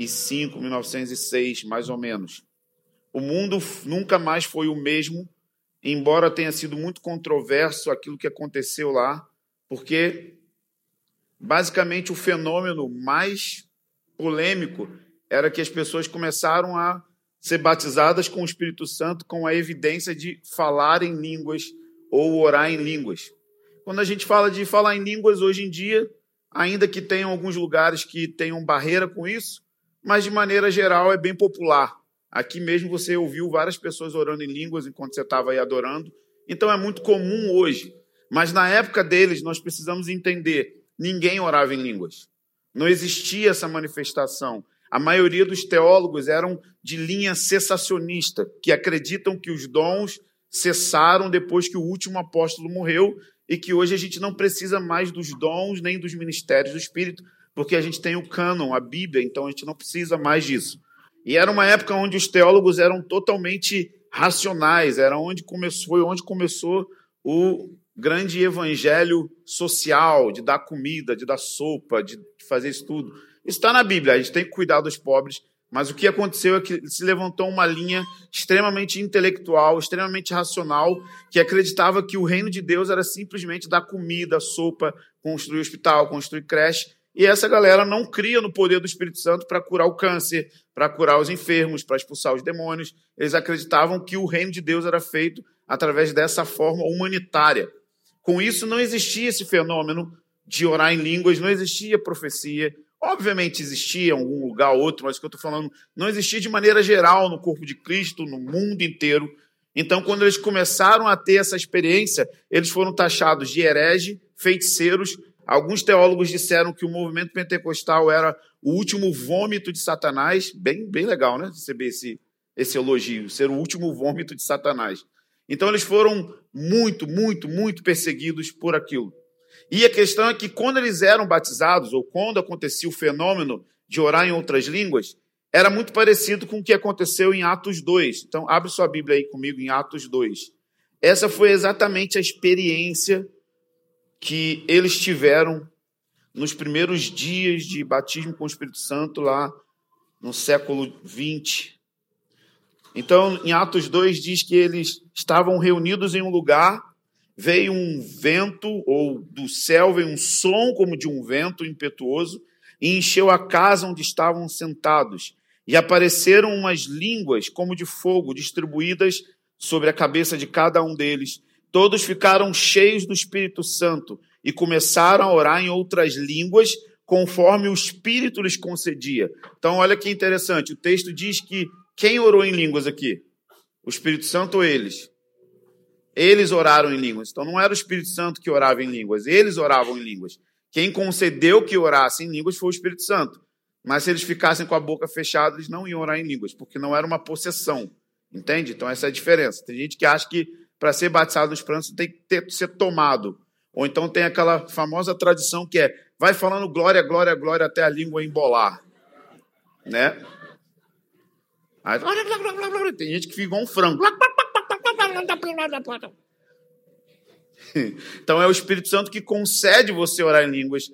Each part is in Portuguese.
1905, 1906, mais ou menos. O mundo nunca mais foi o mesmo, embora tenha sido muito controverso aquilo que aconteceu lá, porque basicamente o fenômeno mais polêmico era que as pessoas começaram a ser batizadas com o Espírito Santo com a evidência de falar em línguas ou orar em línguas. Quando a gente fala de falar em línguas hoje em dia, ainda que tenham alguns lugares que tenham barreira com isso, mas de maneira geral é bem popular. Aqui mesmo você ouviu várias pessoas orando em línguas enquanto você estava aí adorando. Então é muito comum hoje. Mas na época deles, nós precisamos entender: ninguém orava em línguas. Não existia essa manifestação. A maioria dos teólogos eram de linha cessacionista, que acreditam que os dons cessaram depois que o último apóstolo morreu e que hoje a gente não precisa mais dos dons nem dos ministérios do Espírito, porque a gente tem o cânon, a Bíblia, então a gente não precisa mais disso. E era uma época onde os teólogos eram totalmente racionais, era onde começou, foi onde começou o grande evangelho social, de dar comida, de dar sopa, de fazer isso tudo. Isso está na Bíblia, a gente tem que cuidar dos pobres, mas o que aconteceu é que se levantou uma linha extremamente intelectual, extremamente racional, que acreditava que o reino de Deus era simplesmente dar comida, sopa, construir hospital, construir creche. E essa galera não cria no poder do Espírito Santo para curar o câncer, para curar os enfermos, para expulsar os demônios. Eles acreditavam que o reino de Deus era feito através dessa forma humanitária. Com isso, não existia esse fenômeno de orar em línguas, não existia profecia, Obviamente existia em algum lugar ou outro, mas o que eu estou falando não existia de maneira geral no corpo de Cristo, no mundo inteiro. Então, quando eles começaram a ter essa experiência, eles foram taxados de herege, feiticeiros. Alguns teólogos disseram que o movimento pentecostal era o último vômito de Satanás. Bem, bem legal, né? Receber esse, esse elogio, ser o último vômito de Satanás. Então, eles foram muito, muito, muito perseguidos por aquilo. E a questão é que quando eles eram batizados, ou quando acontecia o fenômeno de orar em outras línguas, era muito parecido com o que aconteceu em Atos 2. Então, abre sua Bíblia aí comigo em Atos 2. Essa foi exatamente a experiência que eles tiveram nos primeiros dias de batismo com o Espírito Santo lá no século 20. Então, em Atos 2 diz que eles estavam reunidos em um lugar veio um vento, ou do céu veio um som como de um vento impetuoso, e encheu a casa onde estavam sentados. E apareceram umas línguas como de fogo, distribuídas sobre a cabeça de cada um deles. Todos ficaram cheios do Espírito Santo e começaram a orar em outras línguas, conforme o Espírito lhes concedia. Então, olha que interessante. O texto diz que quem orou em línguas aqui? O Espírito Santo ou eles? Eles oraram em línguas. Então não era o Espírito Santo que orava em línguas, eles oravam em línguas. Quem concedeu que orassem em línguas foi o Espírito Santo. Mas se eles ficassem com a boca fechada, eles não iam orar em línguas, porque não era uma possessão. Entende? Então essa é a diferença. Tem gente que acha que para ser batizado no Espírito Santo tem que ter, ser tomado. Ou então tem aquela famosa tradição que é vai falando glória, glória, glória até a língua embolar. Né? Aí, tem gente que fica igual um frango. Então é o Espírito Santo que concede você orar em línguas,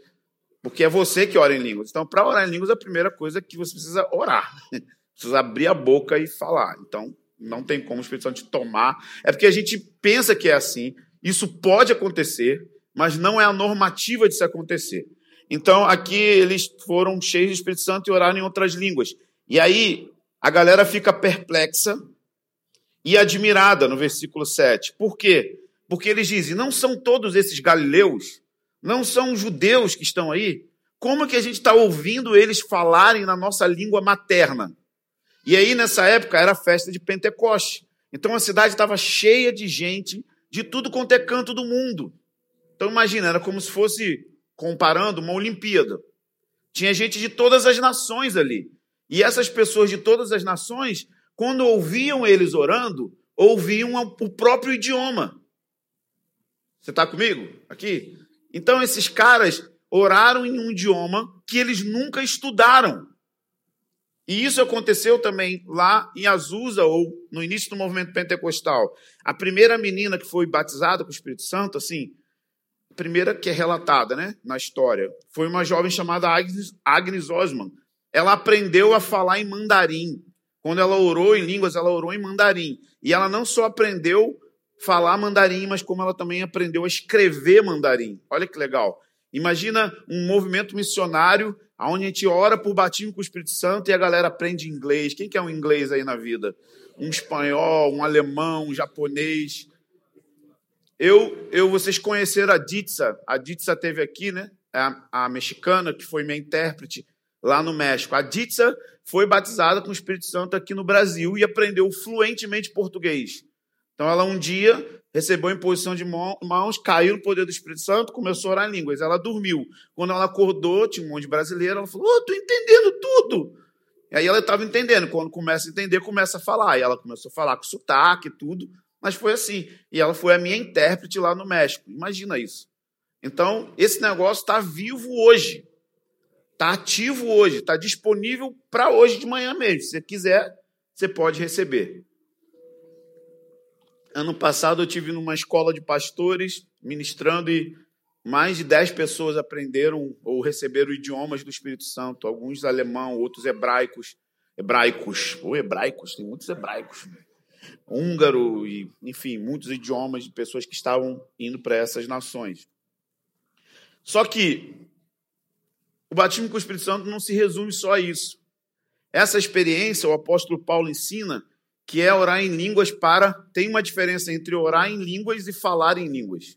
porque é você que ora em línguas. Então, para orar em línguas, a primeira coisa é que você precisa orar. Precisa abrir a boca e falar. Então, não tem como o Espírito Santo te tomar. É porque a gente pensa que é assim. Isso pode acontecer, mas não é a normativa de se acontecer. Então, aqui eles foram cheios do Espírito Santo e oraram em outras línguas. E aí, a galera fica perplexa e admirada no versículo 7. Por quê? Porque eles dizem: não são todos esses galileus, não são judeus que estão aí. Como que a gente está ouvindo eles falarem na nossa língua materna? E aí, nessa época, era a festa de Pentecoste. Então a cidade estava cheia de gente de tudo quanto é canto do mundo. Então imagina, era como se fosse, comparando, uma Olimpíada. Tinha gente de todas as nações ali. E essas pessoas de todas as nações quando ouviam eles orando, ouviam o próprio idioma. Você está comigo aqui? Então, esses caras oraram em um idioma que eles nunca estudaram. E isso aconteceu também lá em Azusa, ou no início do movimento pentecostal. A primeira menina que foi batizada com o Espírito Santo, assim, a primeira que é relatada né, na história, foi uma jovem chamada Agnes, Agnes Osman. ela aprendeu a falar em mandarim. Quando ela orou em línguas, ela orou em mandarim. E ela não só aprendeu falar mandarim, mas como ela também aprendeu a escrever mandarim. Olha que legal. Imagina um movimento missionário onde a gente ora por batismo com o Espírito Santo e a galera aprende inglês. Quem que é um inglês aí na vida? Um espanhol, um alemão, um japonês. Eu, eu vocês conheceram a Ditsa. A Ditsa teve aqui, né? A, a mexicana que foi minha intérprete lá no México. A Ditsa foi batizada com o Espírito Santo aqui no Brasil e aprendeu fluentemente português. Então ela um dia recebeu imposição de mãos, caiu no poder do Espírito Santo, começou a orar em línguas. Ela dormiu. Quando ela acordou, tinha um monte de brasileiro, ela falou: oh, entendendo tudo. E aí ela estava entendendo. Quando começa a entender, começa a falar. E ela começou a falar com sotaque e tudo. Mas foi assim. E ela foi a minha intérprete lá no México. Imagina isso. Então, esse negócio está vivo hoje. Está ativo hoje. Está disponível para hoje de manhã mesmo. Se você quiser, você pode receber. Ano passado eu tive numa escola de pastores ministrando e mais de 10 pessoas aprenderam ou receberam idiomas do Espírito Santo, alguns alemão, outros hebraicos, hebraicos, ou hebraicos, tem muitos hebraicos, húngaro e, enfim, muitos idiomas de pessoas que estavam indo para essas nações. Só que o batismo com o Espírito Santo não se resume só a isso. Essa experiência, o apóstolo Paulo ensina que é orar em línguas para. Tem uma diferença entre orar em línguas e falar em línguas.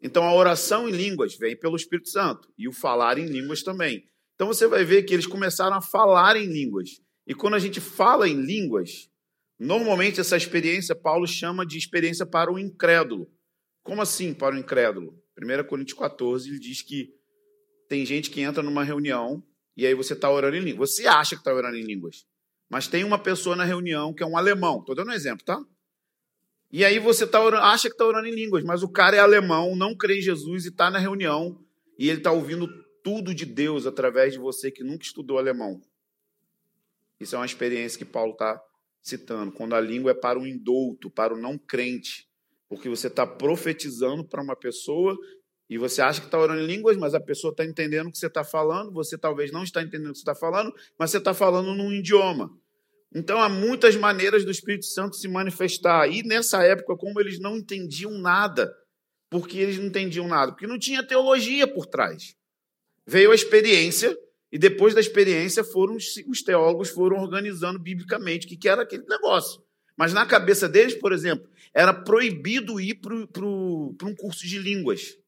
Então a oração em línguas vem pelo Espírito Santo e o falar em línguas também. Então você vai ver que eles começaram a falar em línguas. E quando a gente fala em línguas, normalmente essa experiência Paulo chama de experiência para o incrédulo. Como assim para o incrédulo? 1 Coríntios 14 ele diz que tem gente que entra numa reunião e aí você está orando em línguas. Você acha que está orando em línguas. Mas tem uma pessoa na reunião que é um alemão. Estou dando um exemplo, tá? E aí você tá orando, acha que está orando em línguas, mas o cara é alemão, não crê em Jesus e está na reunião e ele está ouvindo tudo de Deus através de você que nunca estudou alemão. Isso é uma experiência que Paulo está citando, quando a língua é para o indouto, para o não crente, porque você está profetizando para uma pessoa e você acha que está orando em línguas, mas a pessoa está entendendo o que você está falando, você talvez não está entendendo o que você está falando, mas você está falando num idioma. Então há muitas maneiras do Espírito Santo se manifestar. E nessa época, como eles não entendiam nada, porque eles não entendiam nada? Porque não tinha teologia por trás. Veio a experiência, e depois da experiência foram os teólogos foram organizando biblicamente o que, que era aquele negócio. Mas na cabeça deles, por exemplo, era proibido ir para um curso de línguas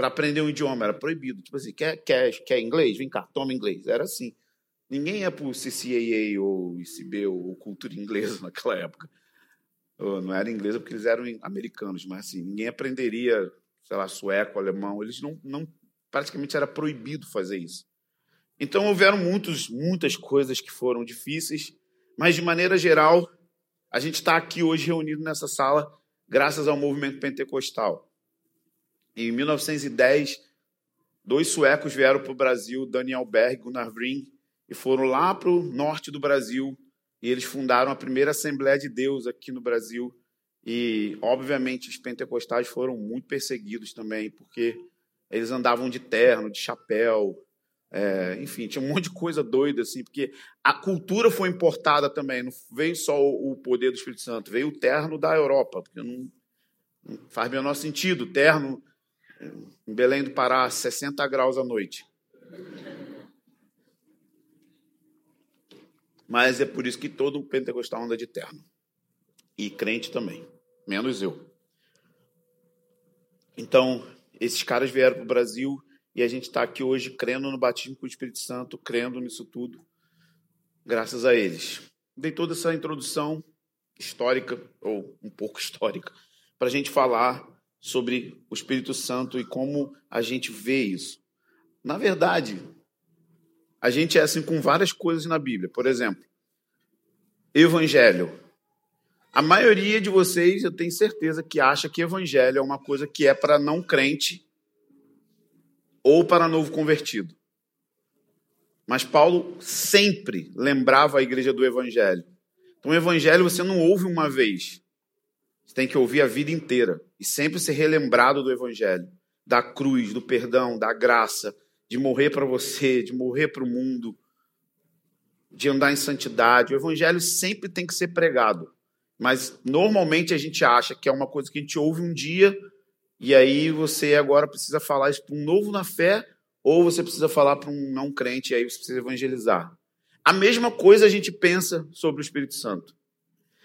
para aprender um idioma, era proibido. Tipo assim, quer, quer, quer inglês? Vem cá, toma inglês. Era assim. Ninguém ia para o CCAA ou ICB ou cultura inglesa naquela época. Não era inglesa porque eles eram americanos, mas assim, ninguém aprenderia, sei lá, sueco, alemão. Eles não, não praticamente era proibido fazer isso. Então houveram muitos, muitas coisas que foram difíceis, mas de maneira geral, a gente está aqui hoje reunido nessa sala graças ao movimento pentecostal. Em 1910, dois suecos vieram para o Brasil, Daniel Berg e Gunnar Bring, e foram lá para o norte do Brasil e eles fundaram a primeira Assembleia de Deus aqui no Brasil. E, obviamente, os pentecostais foram muito perseguidos também, porque eles andavam de terno, de chapéu, é, enfim, tinha um monte de coisa doida, assim, porque a cultura foi importada também, não veio só o poder do Espírito Santo, veio o terno da Europa, porque não, não faz o menor sentido. Terno em Belém do Pará, 60 graus à noite. Mas é por isso que todo pentecostal anda de terno. E crente também, menos eu. Então, esses caras vieram para o Brasil e a gente está aqui hoje crendo no batismo com o Espírito Santo, crendo nisso tudo, graças a eles. Dei toda essa introdução histórica, ou um pouco histórica, para a gente falar sobre o Espírito Santo e como a gente vê isso. Na verdade, a gente é assim com várias coisas na Bíblia. Por exemplo, Evangelho. A maioria de vocês, eu tenho certeza, que acha que Evangelho é uma coisa que é para não crente ou para novo convertido. Mas Paulo sempre lembrava a igreja do Evangelho. Então, o Evangelho você não ouve uma vez, você tem que ouvir a vida inteira e sempre ser relembrado do Evangelho, da cruz, do perdão, da graça, de morrer para você, de morrer para o mundo. de andar em santidade. O evangelho sempre tem que ser pregado. Mas normalmente a gente acha que é uma coisa que a gente ouve um dia e aí você agora precisa falar isso para um novo na fé ou você precisa falar para um não crente e aí você precisa evangelizar. A mesma coisa a gente pensa sobre o Espírito Santo.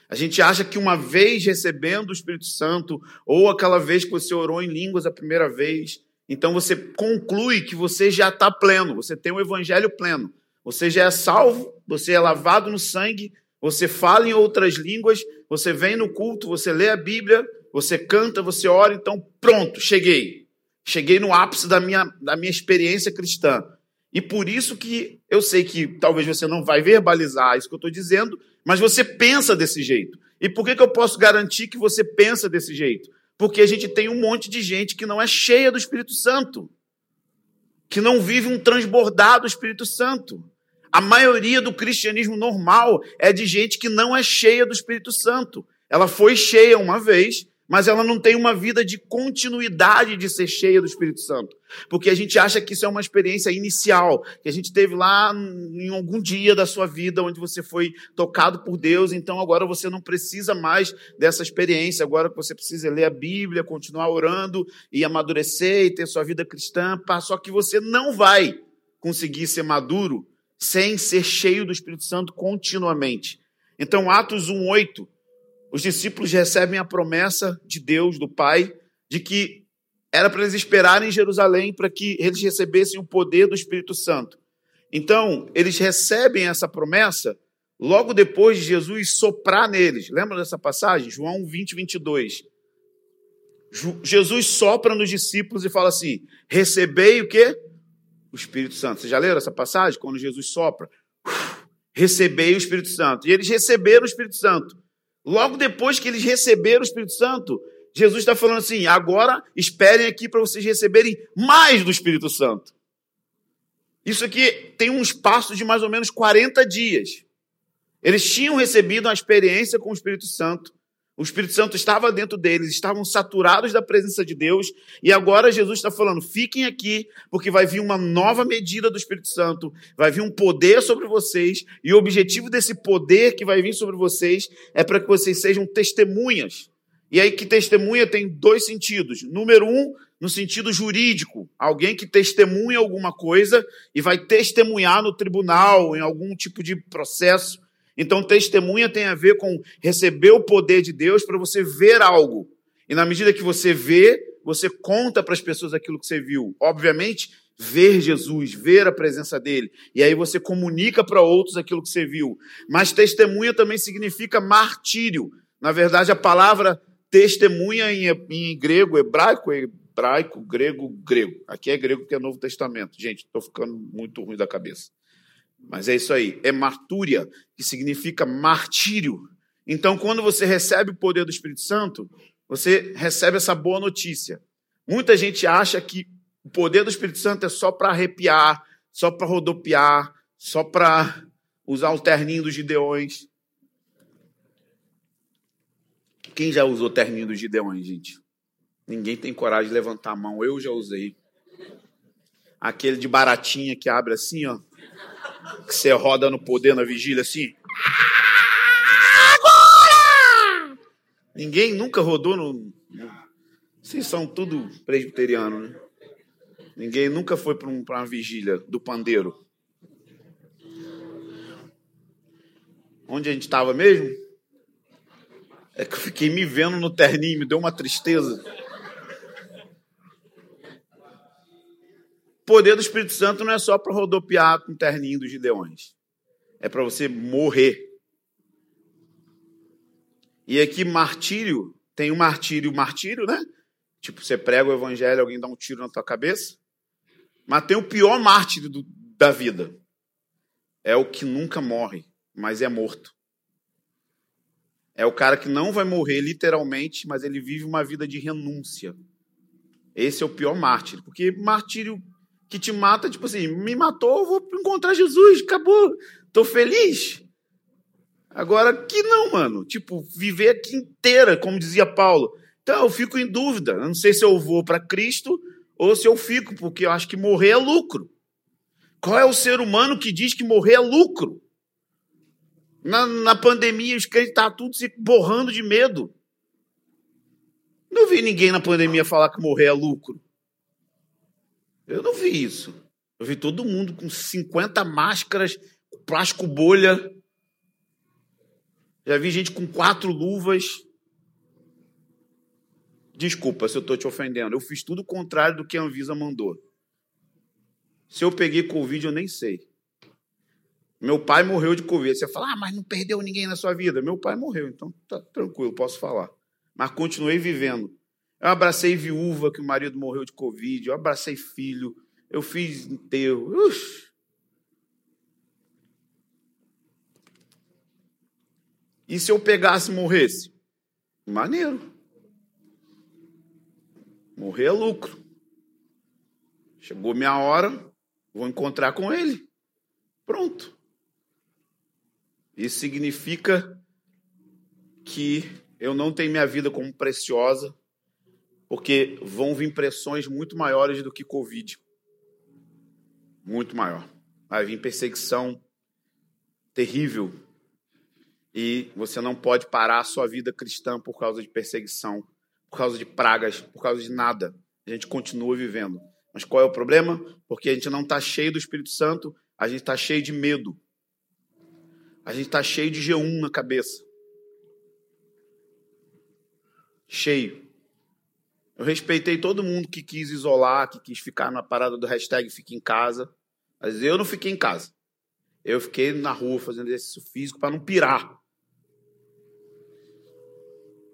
A gente acha que uma vez recebendo o Espírito Santo, ou aquela vez que você orou em línguas a primeira vez, então você conclui que você já está pleno, você tem o evangelho pleno. Você já é salvo, você é lavado no sangue, você fala em outras línguas, você vem no culto, você lê a Bíblia, você canta, você ora, então pronto, cheguei. Cheguei no ápice da minha, da minha experiência cristã. E por isso que eu sei que talvez você não vai verbalizar isso que eu estou dizendo, mas você pensa desse jeito. E por que, que eu posso garantir que você pensa desse jeito? Porque a gente tem um monte de gente que não é cheia do Espírito Santo, que não vive um transbordado Espírito Santo. A maioria do cristianismo normal é de gente que não é cheia do Espírito Santo. Ela foi cheia uma vez, mas ela não tem uma vida de continuidade de ser cheia do Espírito Santo. Porque a gente acha que isso é uma experiência inicial, que a gente teve lá em algum dia da sua vida onde você foi tocado por Deus, então agora você não precisa mais dessa experiência, agora você precisa ler a Bíblia, continuar orando e amadurecer e ter sua vida cristã, só que você não vai conseguir ser maduro sem ser cheio do Espírito Santo continuamente. Então, Atos 1:8 os discípulos recebem a promessa de Deus, do Pai, de que era para eles esperarem em Jerusalém para que eles recebessem o poder do Espírito Santo. Então, eles recebem essa promessa logo depois de Jesus soprar neles. Lembra dessa passagem? João 20, 22. Jesus sopra nos discípulos e fala assim: recebei o quê? O Espírito Santo. Vocês já leram essa passagem? Quando Jesus sopra? Recebei o Espírito Santo. E eles receberam o Espírito Santo. Logo depois que eles receberam o Espírito Santo, Jesus está falando assim: agora esperem aqui para vocês receberem mais do Espírito Santo. Isso aqui tem um espaço de mais ou menos 40 dias. Eles tinham recebido uma experiência com o Espírito Santo. O Espírito Santo estava dentro deles, estavam saturados da presença de Deus, e agora Jesus está falando: fiquem aqui, porque vai vir uma nova medida do Espírito Santo, vai vir um poder sobre vocês, e o objetivo desse poder que vai vir sobre vocês é para que vocês sejam testemunhas. E aí, que testemunha tem dois sentidos. Número um, no sentido jurídico, alguém que testemunha alguma coisa e vai testemunhar no tribunal, em algum tipo de processo. Então, testemunha tem a ver com receber o poder de Deus para você ver algo. E na medida que você vê, você conta para as pessoas aquilo que você viu. Obviamente, ver Jesus, ver a presença dele. E aí você comunica para outros aquilo que você viu. Mas testemunha também significa martírio. Na verdade, a palavra testemunha em, em grego, hebraico, hebraico, grego, grego. Aqui é grego porque é Novo Testamento. Gente, estou ficando muito ruim da cabeça. Mas é isso aí, é martúria, que significa martírio. Então, quando você recebe o poder do Espírito Santo, você recebe essa boa notícia. Muita gente acha que o poder do Espírito Santo é só para arrepiar, só para rodopiar, só para usar o terninho dos gideões. Quem já usou terninho dos gideões, gente? Ninguém tem coragem de levantar a mão. Eu já usei. Aquele de baratinha que abre assim, ó que você roda no poder na vigília assim. Agora! Ninguém nunca rodou no. Vocês são tudo presbiteriano, né? Ninguém nunca foi para um, uma vigília do pandeiro. Onde a gente estava mesmo? É que eu fiquei me vendo no terninho, me deu uma tristeza. Poder do Espírito Santo não é só para rodopiar com o terninho dos gideões. É para você morrer. E aqui, martírio, tem um martírio, martírio, né? Tipo, você prega o evangelho, alguém dá um tiro na tua cabeça. Mas tem o pior mártir do, da vida. É o que nunca morre, mas é morto. É o cara que não vai morrer literalmente, mas ele vive uma vida de renúncia. Esse é o pior mártir, porque martírio que te mata, tipo assim, me matou, vou encontrar Jesus, acabou, tô feliz. Agora que não, mano, tipo, viver aqui inteira, como dizia Paulo. Então eu fico em dúvida, eu não sei se eu vou para Cristo ou se eu fico, porque eu acho que morrer é lucro. Qual é o ser humano que diz que morrer é lucro? Na, na pandemia, os crentes estavam tudo se borrando de medo. Não vi ninguém na pandemia falar que morrer é lucro. Eu não vi isso. Eu vi todo mundo com 50 máscaras, plástico bolha. Já vi gente com quatro luvas. Desculpa se eu estou te ofendendo. Eu fiz tudo o contrário do que a Anvisa mandou. Se eu peguei Covid, eu nem sei. Meu pai morreu de Covid. Você fala, ah, mas não perdeu ninguém na sua vida. Meu pai morreu, então tá tranquilo, posso falar. Mas continuei vivendo. Eu abracei viúva que o marido morreu de Covid. Eu abracei filho. Eu fiz enterro. Ux. E se eu pegasse e morresse? Maneiro. Morrer é lucro. Chegou minha hora, vou encontrar com ele. Pronto. Isso significa que eu não tenho minha vida como preciosa, porque vão vir pressões muito maiores do que Covid. Muito maior. Vai vir perseguição terrível. E você não pode parar a sua vida cristã por causa de perseguição, por causa de pragas, por causa de nada. A gente continua vivendo. Mas qual é o problema? Porque a gente não está cheio do Espírito Santo, a gente está cheio de medo. A gente está cheio de G1 na cabeça. Cheio. Eu respeitei todo mundo que quis isolar, que quis ficar na parada do hashtag Fique em Casa. Mas eu não fiquei em casa. Eu fiquei na rua fazendo exercício físico para não pirar.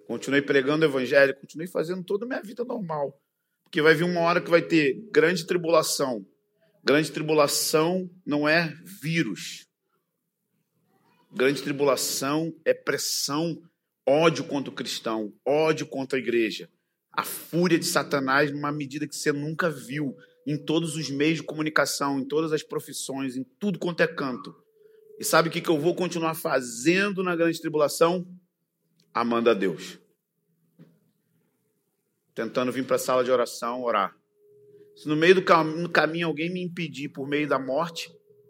Continuei pregando o evangelho, continuei fazendo toda a minha vida normal. Porque vai vir uma hora que vai ter grande tribulação. Grande tribulação não é vírus. Grande tribulação é pressão, ódio contra o cristão, ódio contra a igreja. A fúria de Satanás numa medida que você nunca viu em todos os meios de comunicação, em todas as profissões, em tudo quanto é canto. E sabe o que eu vou continuar fazendo na grande tribulação? Amando a Deus. Tentando vir para a sala de oração, orar. Se no meio do caminho alguém me impedir por meio da morte,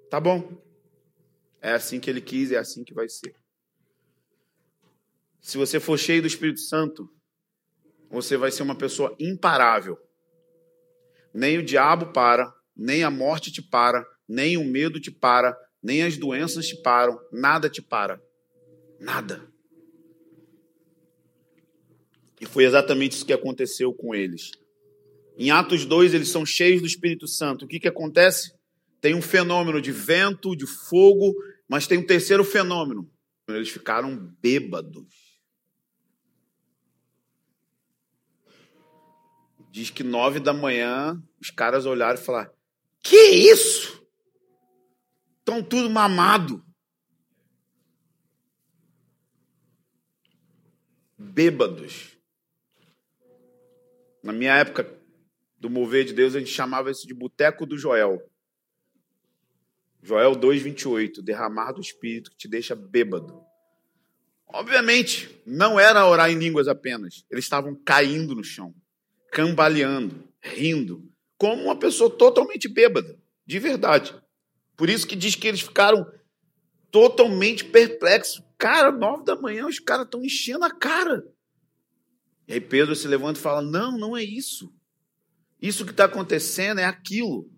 tá bom. É assim que ele quis, é assim que vai ser. Se você for cheio do Espírito Santo, você vai ser uma pessoa imparável. Nem o diabo para, nem a morte te para, nem o medo te para, nem as doenças te param, nada te para. Nada. E foi exatamente isso que aconteceu com eles. Em Atos 2, eles são cheios do Espírito Santo. O que, que acontece? Tem um fenômeno de vento, de fogo, mas tem um terceiro fenômeno. Eles ficaram bêbados. Diz que nove da manhã os caras olharam e falaram: Que isso? Estão tudo mamado. Bêbados. Na minha época do mover de Deus, a gente chamava isso de boteco do Joel. Joel 2,28, derramar do Espírito que te deixa bêbado. Obviamente, não era orar em línguas apenas. Eles estavam caindo no chão, cambaleando, rindo, como uma pessoa totalmente bêbada, de verdade. Por isso que diz que eles ficaram totalmente perplexos. Cara, nove da manhã, os caras estão enchendo a cara. E aí Pedro se levanta e fala: Não, não é isso. Isso que está acontecendo é aquilo.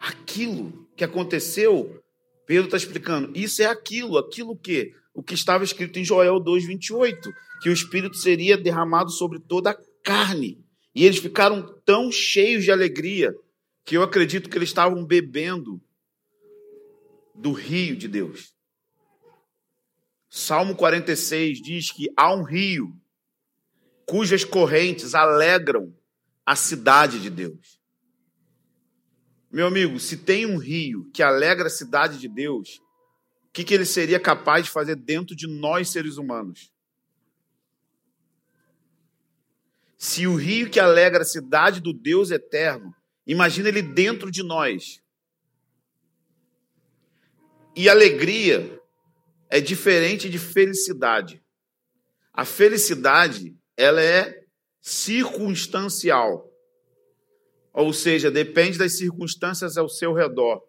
Aquilo que aconteceu, Pedro está explicando, isso é aquilo, aquilo que? O que estava escrito em Joel 2,28, que o Espírito seria derramado sobre toda a carne. E eles ficaram tão cheios de alegria que eu acredito que eles estavam bebendo do rio de Deus. Salmo 46 diz que há um rio cujas correntes alegram a cidade de Deus. Meu amigo, se tem um rio que alegra a cidade de Deus, o que, que ele seria capaz de fazer dentro de nós, seres humanos? Se o rio que alegra a cidade do Deus eterno, imagina ele dentro de nós. E alegria é diferente de felicidade. A felicidade, ela é circunstancial. Ou seja, depende das circunstâncias ao seu redor.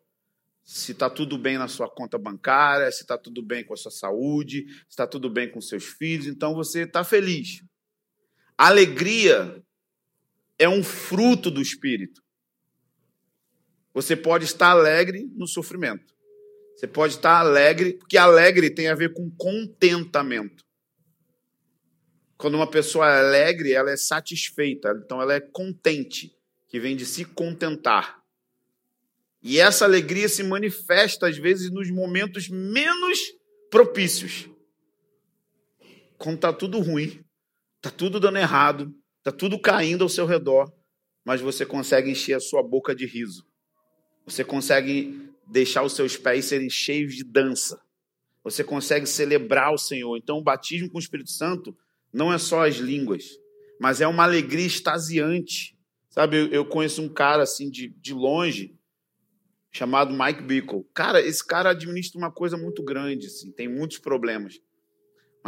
se está tudo bem na sua conta bancária, se está tudo bem com a sua saúde, se está tudo bem com seus filhos, então você está feliz. Alegria é um fruto do Espírito. Você pode estar alegre no sofrimento. Você pode estar alegre, porque alegre tem a ver com contentamento. Quando uma pessoa é alegre, ela é satisfeita, então ela é contente, que vem de se contentar. E essa alegria se manifesta, às vezes, nos momentos menos propícios. Quando está tudo ruim, está tudo dando errado, está tudo caindo ao seu redor, mas você consegue encher a sua boca de riso. Você consegue deixar os seus pés serem cheios de dança. Você consegue celebrar o Senhor. Então, o batismo com o Espírito Santo não é só as línguas, mas é uma alegria extasiante. Sabe, eu conheço um cara assim de, de longe, chamado Mike Bickle. Cara, esse cara administra uma coisa muito grande, assim, tem muitos problemas.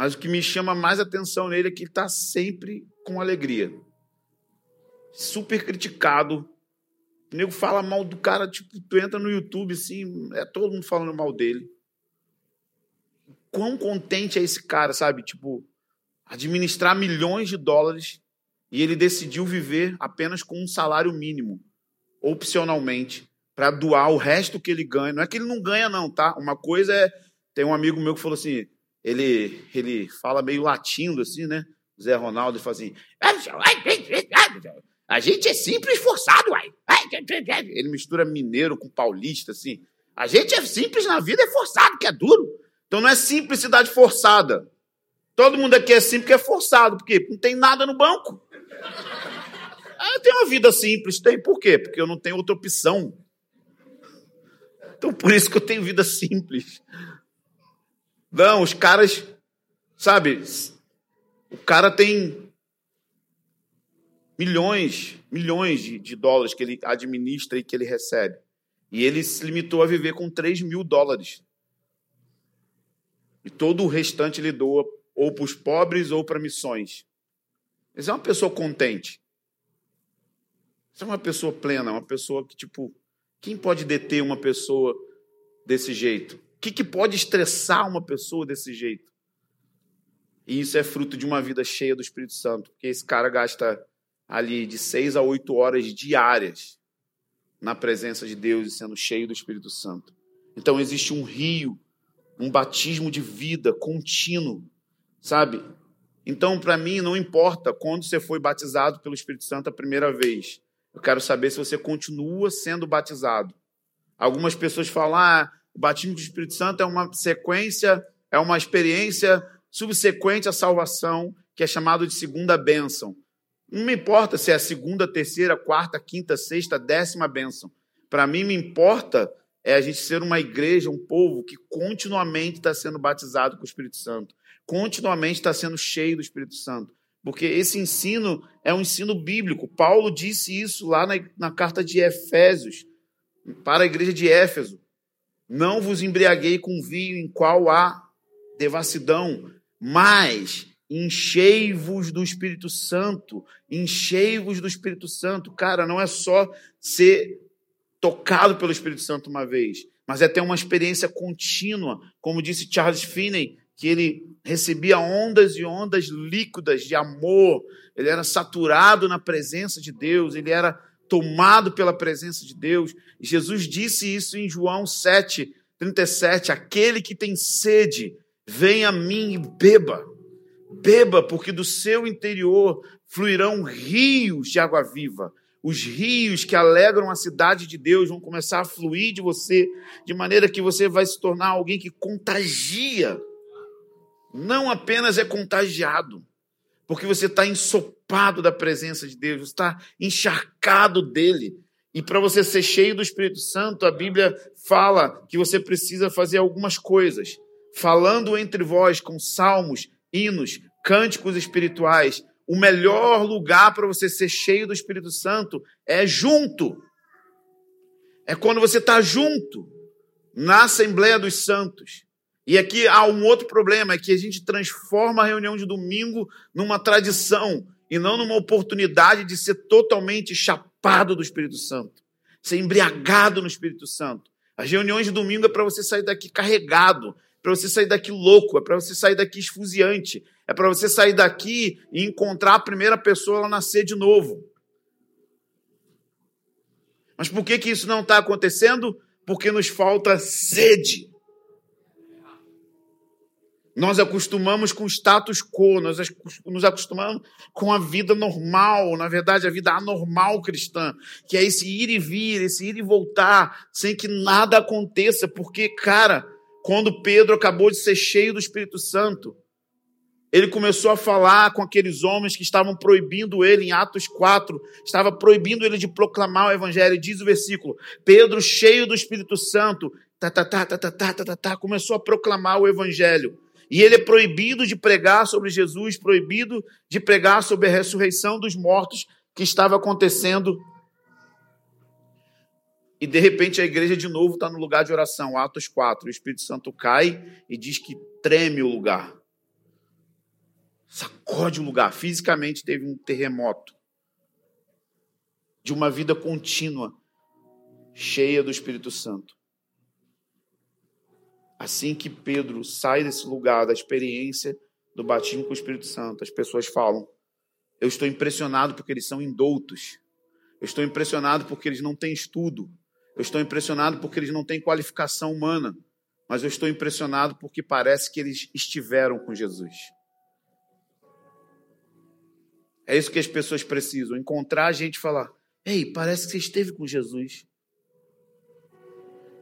Mas o que me chama mais atenção nele é que ele está sempre com alegria. Super criticado. O nego fala mal do cara, tipo, tu entra no YouTube, assim, é todo mundo falando mal dele. Quão contente é esse cara, sabe? Tipo, administrar milhões de dólares e ele decidiu viver apenas com um salário mínimo, opcionalmente para doar o resto que ele ganha. Não é que ele não ganha, não, tá? Uma coisa é. Tem um amigo meu que falou assim: ele, ele fala meio latindo, assim, né? Zé Ronaldo fala assim: a gente é simples forçado, uai. Ele mistura mineiro com paulista, assim. A gente é simples na vida, é forçado, que é duro. Então não é simplicidade forçada. Todo mundo aqui é simples, que é forçado, porque não tem nada no banco. Eu tenho uma vida simples, tem por quê? Porque eu não tenho outra opção. Então por isso que eu tenho vida simples. Não, os caras, sabe, o cara tem milhões, milhões de, de dólares que ele administra e que ele recebe. E ele se limitou a viver com 3 mil dólares. E todo o restante ele doa ou para os pobres ou para missões. Essa é uma pessoa contente. Essa é uma pessoa plena, uma pessoa que, tipo, quem pode deter uma pessoa desse jeito? O que, que pode estressar uma pessoa desse jeito? E isso é fruto de uma vida cheia do Espírito Santo, porque esse cara gasta ali de seis a oito horas diárias na presença de Deus e sendo cheio do Espírito Santo. Então existe um rio, um batismo de vida contínuo, sabe? Então, para mim, não importa quando você foi batizado pelo Espírito Santo a primeira vez. Eu quero saber se você continua sendo batizado. Algumas pessoas falam: ah, o batismo do Espírito Santo é uma sequência, é uma experiência subsequente à salvação, que é chamado de segunda bênção. Não me importa se é a segunda, terceira, quarta, quinta, sexta, décima bênção. Para mim, me importa é a gente ser uma igreja, um povo que continuamente está sendo batizado com o Espírito Santo, continuamente está sendo cheio do Espírito Santo. Porque esse ensino é um ensino bíblico. Paulo disse isso lá na, na carta de Efésios, para a igreja de Éfeso. Não vos embriaguei com vinho em qual há devassidão, mas enchei-vos do Espírito Santo, enchei-vos do Espírito Santo. Cara, não é só ser tocado pelo Espírito Santo uma vez, mas é ter uma experiência contínua, como disse Charles Finney, que ele recebia ondas e ondas líquidas de amor, ele era saturado na presença de Deus, ele era tomado pela presença de Deus. Jesus disse isso em João 7, 37. Aquele que tem sede, venha a mim e beba. Beba, porque do seu interior fluirão rios de água viva. Os rios que alegram a cidade de Deus vão começar a fluir de você, de maneira que você vai se tornar alguém que contagia não apenas é contagiado, porque você está ensopado da presença de Deus, está encharcado dele. E para você ser cheio do Espírito Santo, a Bíblia fala que você precisa fazer algumas coisas. Falando entre vós com salmos, hinos, cânticos espirituais. O melhor lugar para você ser cheio do Espírito Santo é junto. É quando você está junto, na Assembleia dos Santos. E aqui há um outro problema, é que a gente transforma a reunião de domingo numa tradição e não numa oportunidade de ser totalmente chapado do Espírito Santo, ser embriagado no Espírito Santo. As reuniões de domingo é para você sair daqui carregado, para você sair daqui louco, é para você sair daqui esfuziante, é para você sair daqui e encontrar a primeira pessoa ela nascer de novo. Mas por que, que isso não está acontecendo? Porque nos falta sede. Nós acostumamos com o status quo, nós nos acostumamos com a vida normal, na verdade, a vida anormal cristã, que é esse ir e vir, esse ir e voltar, sem que nada aconteça, porque, cara, quando Pedro acabou de ser cheio do Espírito Santo, ele começou a falar com aqueles homens que estavam proibindo ele, em Atos 4, estava proibindo ele de proclamar o Evangelho. Diz o versículo: Pedro, cheio do Espírito Santo, tá, tá, tá, tá, tá, tá, tá, tá, tá, começou a proclamar o Evangelho. E ele é proibido de pregar sobre Jesus, proibido de pregar sobre a ressurreição dos mortos que estava acontecendo. E de repente a igreja de novo está no lugar de oração, Atos 4. O Espírito Santo cai e diz que treme o lugar. Sacode o lugar. Fisicamente teve um terremoto de uma vida contínua, cheia do Espírito Santo. Assim que Pedro sai desse lugar da experiência do batismo com o Espírito Santo, as pessoas falam: Eu estou impressionado porque eles são indoutos. Eu estou impressionado porque eles não têm estudo. Eu estou impressionado porque eles não têm qualificação humana. Mas eu estou impressionado porque parece que eles estiveram com Jesus. É isso que as pessoas precisam: encontrar a gente e falar: Ei, parece que você esteve com Jesus.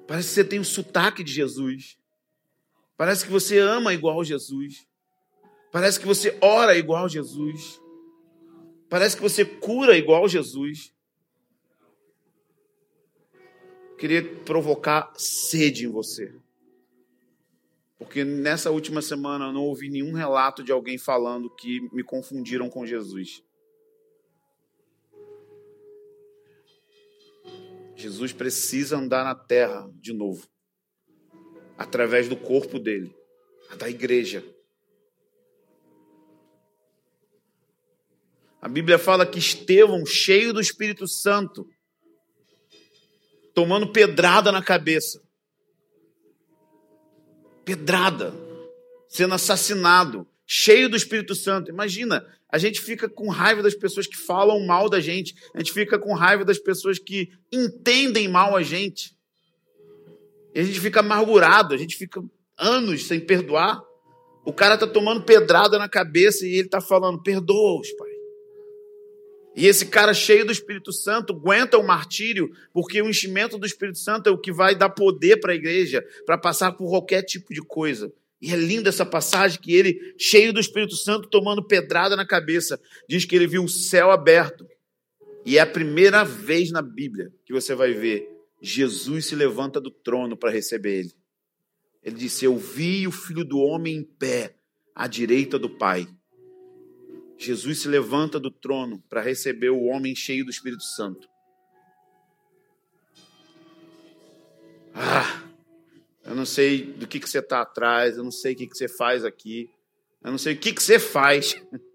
Parece que você tem o sotaque de Jesus. Parece que você ama igual Jesus. Parece que você ora igual Jesus. Parece que você cura igual Jesus. Queria provocar sede em você. Porque nessa última semana eu não ouvi nenhum relato de alguém falando que me confundiram com Jesus. Jesus precisa andar na terra de novo através do corpo dele, da igreja. A Bíblia fala que Estevão, cheio do Espírito Santo, tomando pedrada na cabeça. Pedrada, sendo assassinado, cheio do Espírito Santo. Imagina, a gente fica com raiva das pessoas que falam mal da gente, a gente fica com raiva das pessoas que entendem mal a gente. E a gente fica amargurado, a gente fica anos sem perdoar. O cara tá tomando pedrada na cabeça e ele tá falando: perdoa-os, pai. E esse cara cheio do Espírito Santo aguenta o martírio, porque o enchimento do Espírito Santo é o que vai dar poder para a igreja, para passar por qualquer tipo de coisa. E é linda essa passagem que ele, cheio do Espírito Santo, tomando pedrada na cabeça, diz que ele viu o céu aberto. E é a primeira vez na Bíblia que você vai ver Jesus se levanta do trono para receber ele. Ele disse: Eu vi o filho do homem em pé, à direita do Pai. Jesus se levanta do trono para receber o homem cheio do Espírito Santo. Ah, eu não sei do que, que você está atrás, eu não sei o que, que você faz aqui, eu não sei o que, que você faz.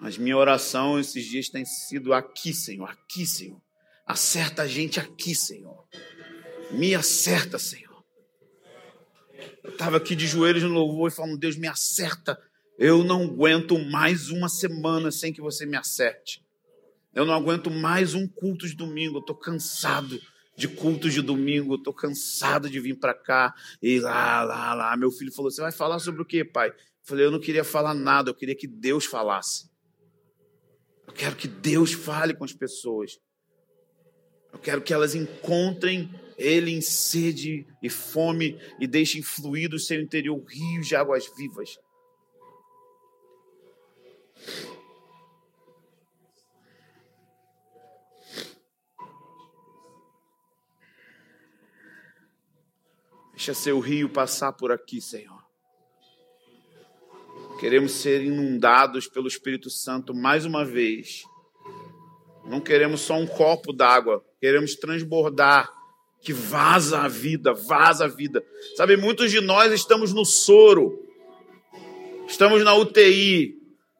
Mas minha oração esses dias tem sido aqui, Senhor, aqui, Senhor. Acerta a gente aqui, Senhor. Me acerta, Senhor. Eu estava aqui de joelhos no louvor e falando, Deus, me acerta. Eu não aguento mais uma semana sem que você me acerte. Eu não aguento mais um culto de domingo. Eu estou cansado de cultos de domingo. Estou cansado de vir para cá e lá, lá, lá. Meu filho falou: Você vai falar sobre o quê, pai? Eu falei: Eu não queria falar nada. Eu queria que Deus falasse. Eu quero que Deus fale com as pessoas. Eu quero que elas encontrem Ele em sede e fome e deixem fluir do seu interior rios de águas vivas. Deixa seu rio passar por aqui, Senhor. Queremos ser inundados pelo Espírito Santo mais uma vez. Não queremos só um copo d'água, queremos transbordar, que vaza a vida, vaza a vida. Sabe, muitos de nós estamos no soro, estamos na UTI.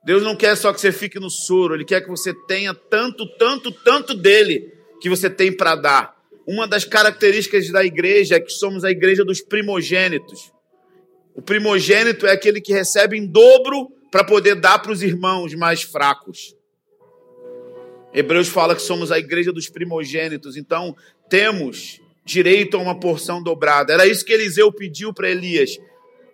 Deus não quer só que você fique no soro, Ele quer que você tenha tanto, tanto, tanto dele, que você tem para dar. Uma das características da igreja é que somos a igreja dos primogênitos. O primogênito é aquele que recebe em dobro para poder dar para os irmãos mais fracos. Hebreus fala que somos a igreja dos primogênitos, então temos direito a uma porção dobrada. Era isso que Eliseu pediu para Elias: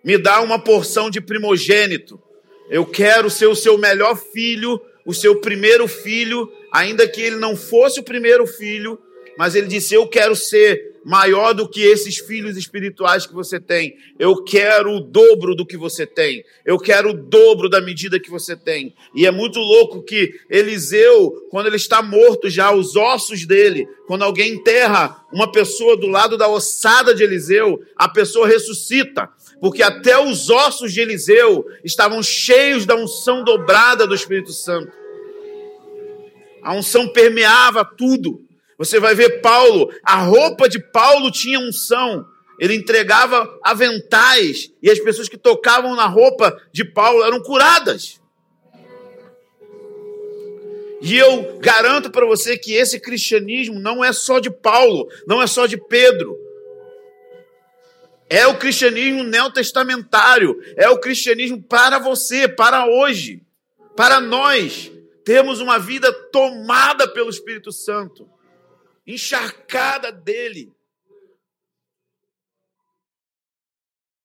me dá uma porção de primogênito. Eu quero ser o seu melhor filho, o seu primeiro filho, ainda que ele não fosse o primeiro filho, mas ele disse: Eu quero ser maior do que esses filhos espirituais que você tem. Eu quero o dobro do que você tem. Eu quero o dobro da medida que você tem. E é muito louco que Eliseu, quando ele está morto já, os ossos dele, quando alguém enterra uma pessoa do lado da ossada de Eliseu, a pessoa ressuscita. Porque até os ossos de Eliseu estavam cheios da unção dobrada do Espírito Santo. A unção permeava tudo. Você vai ver Paulo, a roupa de Paulo tinha unção. Ele entregava aventais e as pessoas que tocavam na roupa de Paulo eram curadas. E eu garanto para você que esse cristianismo não é só de Paulo, não é só de Pedro. É o cristianismo neotestamentário, é o cristianismo para você, para hoje, para nós. Temos uma vida tomada pelo Espírito Santo encharcada dele.